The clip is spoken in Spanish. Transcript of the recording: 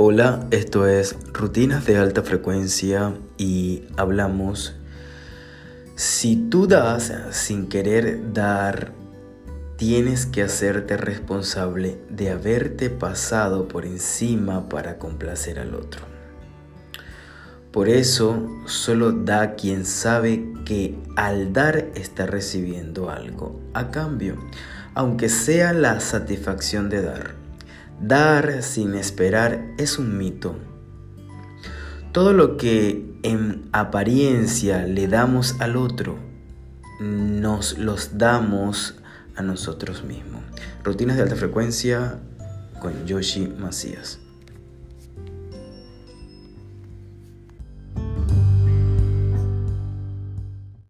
Hola, esto es Rutinas de Alta Frecuencia y hablamos, si tú das sin querer dar, tienes que hacerte responsable de haberte pasado por encima para complacer al otro. Por eso solo da quien sabe que al dar está recibiendo algo a cambio, aunque sea la satisfacción de dar. Dar sin esperar es un mito. Todo lo que en apariencia le damos al otro, nos los damos a nosotros mismos. Rutinas de alta frecuencia con Yoshi Macías.